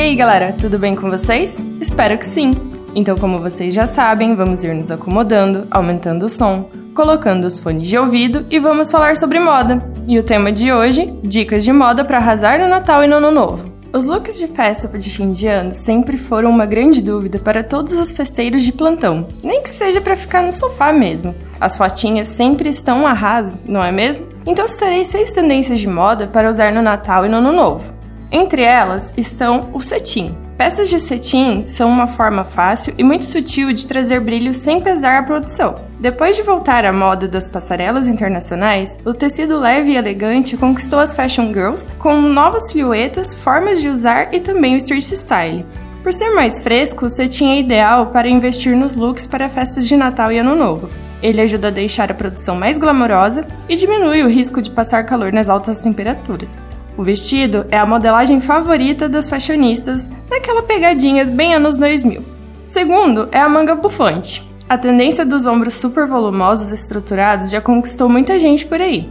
aí, galera, tudo bem com vocês? Espero que sim! Então, como vocês já sabem, vamos ir nos acomodando, aumentando o som, colocando os fones de ouvido e vamos falar sobre moda. E o tema de hoje: dicas de moda para arrasar no Natal e no Ano Novo. Os looks de festa de fim de ano sempre foram uma grande dúvida para todos os festeiros de plantão, nem que seja para ficar no sofá mesmo. As fotinhas sempre estão um arraso, não é mesmo? Então citarei seis tendências de moda para usar no Natal e no Ano Novo. Entre elas estão o cetim, Peças de cetim são uma forma fácil e muito sutil de trazer brilho sem pesar a produção. Depois de voltar à moda das passarelas internacionais, o tecido leve e elegante conquistou as fashion girls com novas silhuetas, formas de usar e também o street style. Por ser mais fresco, o cetim é ideal para investir nos looks para festas de Natal e Ano Novo. Ele ajuda a deixar a produção mais glamourosa e diminui o risco de passar calor nas altas temperaturas. O vestido é a modelagem favorita das fashionistas, naquela pegadinha bem anos 2000. Segundo é a manga bufante. A tendência dos ombros super volumosos e estruturados já conquistou muita gente por aí,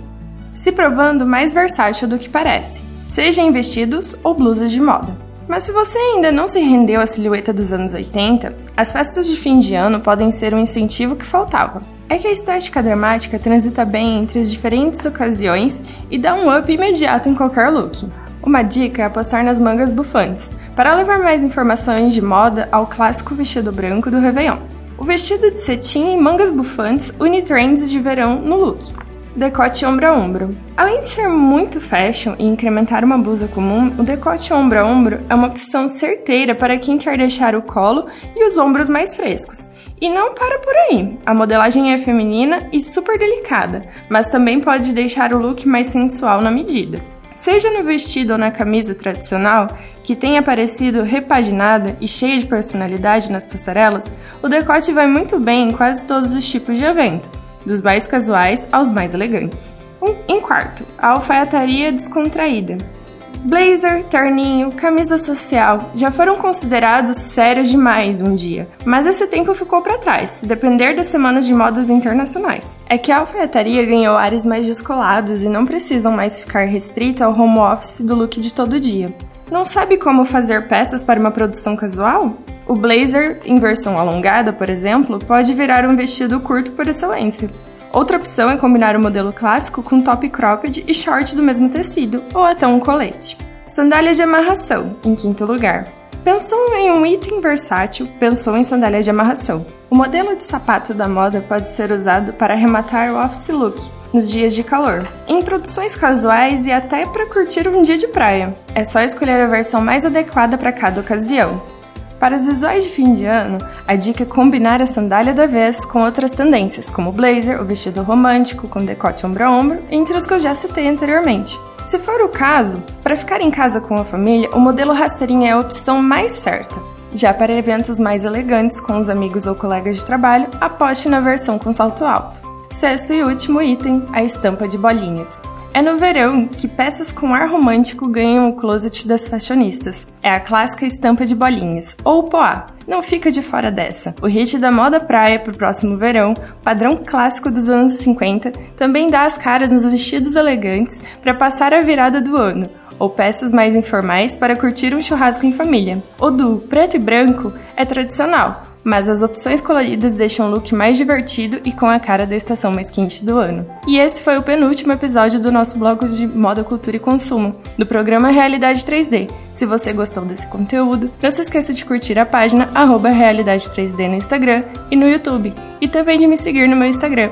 se provando mais versátil do que parece, seja em vestidos ou blusas de moda. Mas se você ainda não se rendeu à silhueta dos anos 80, as festas de fim de ano podem ser um incentivo que faltava é que a estética dramática transita bem entre as diferentes ocasiões e dá um up imediato em qualquer look. Uma dica é apostar nas mangas bufantes, para levar mais informações de moda ao clássico vestido branco do Réveillon. O vestido de cetim e mangas bufantes une trends de verão no look. Decote ombro a ombro. Além de ser muito fashion e incrementar uma blusa comum, o decote ombro a ombro é uma opção certeira para quem quer deixar o colo e os ombros mais frescos. E não para por aí. A modelagem é feminina e super delicada, mas também pode deixar o look mais sensual na medida. Seja no vestido ou na camisa tradicional, que tenha aparecido repaginada e cheia de personalidade nas passarelas, o decote vai muito bem em quase todos os tipos de evento, dos mais casuais aos mais elegantes. Em quarto, a alfaiataria descontraída. Blazer, terninho, camisa social já foram considerados sérios demais um dia, mas esse tempo ficou para trás, se depender das semanas de modas internacionais. É que a alfaiataria ganhou ares mais descolados e não precisam mais ficar restrita ao home office do look de todo dia. Não sabe como fazer peças para uma produção casual? O blazer, em versão alongada, por exemplo, pode virar um vestido curto por excelência. Outra opção é combinar o modelo clássico com top cropped e short do mesmo tecido, ou até um colete. Sandália de amarração, em quinto lugar. Pensou em um item versátil, pensou em sandália de amarração. O modelo de sapato da moda pode ser usado para arrematar o office look nos dias de calor, em produções casuais e até para curtir um dia de praia. É só escolher a versão mais adequada para cada ocasião. Para os visuais de fim de ano, a dica é combinar a sandália da vez com outras tendências, como o blazer, o vestido romântico com decote ombro a ombro, entre os que eu já citei anteriormente. Se for o caso, para ficar em casa com a família, o modelo rasteirinha é a opção mais certa. Já para eventos mais elegantes com os amigos ou colegas de trabalho, aposte na versão com salto alto. Sexto e último item, a estampa de bolinhas. É no verão que peças com ar romântico ganham o closet das fashionistas. É a clássica estampa de bolinhas, ou poá. Não fica de fora dessa. O hit da moda praia pro próximo verão, padrão clássico dos anos 50, também dá as caras nos vestidos elegantes para passar a virada do ano, ou peças mais informais para curtir um churrasco em família. O do preto e branco é tradicional, mas as opções coloridas deixam o look mais divertido e com a cara da estação mais quente do ano. E esse foi o penúltimo episódio do nosso blog de moda, cultura e consumo, do programa Realidade 3D. Se você gostou desse conteúdo, não se esqueça de curtir a página Realidade 3D no Instagram e no YouTube, e também de me seguir no meu Instagram,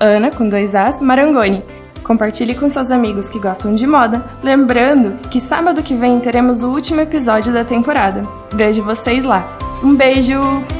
Ana com dois As Marangoni. Compartilhe com seus amigos que gostam de moda, lembrando que sábado que vem teremos o último episódio da temporada. Vejo vocês lá! Um beijo!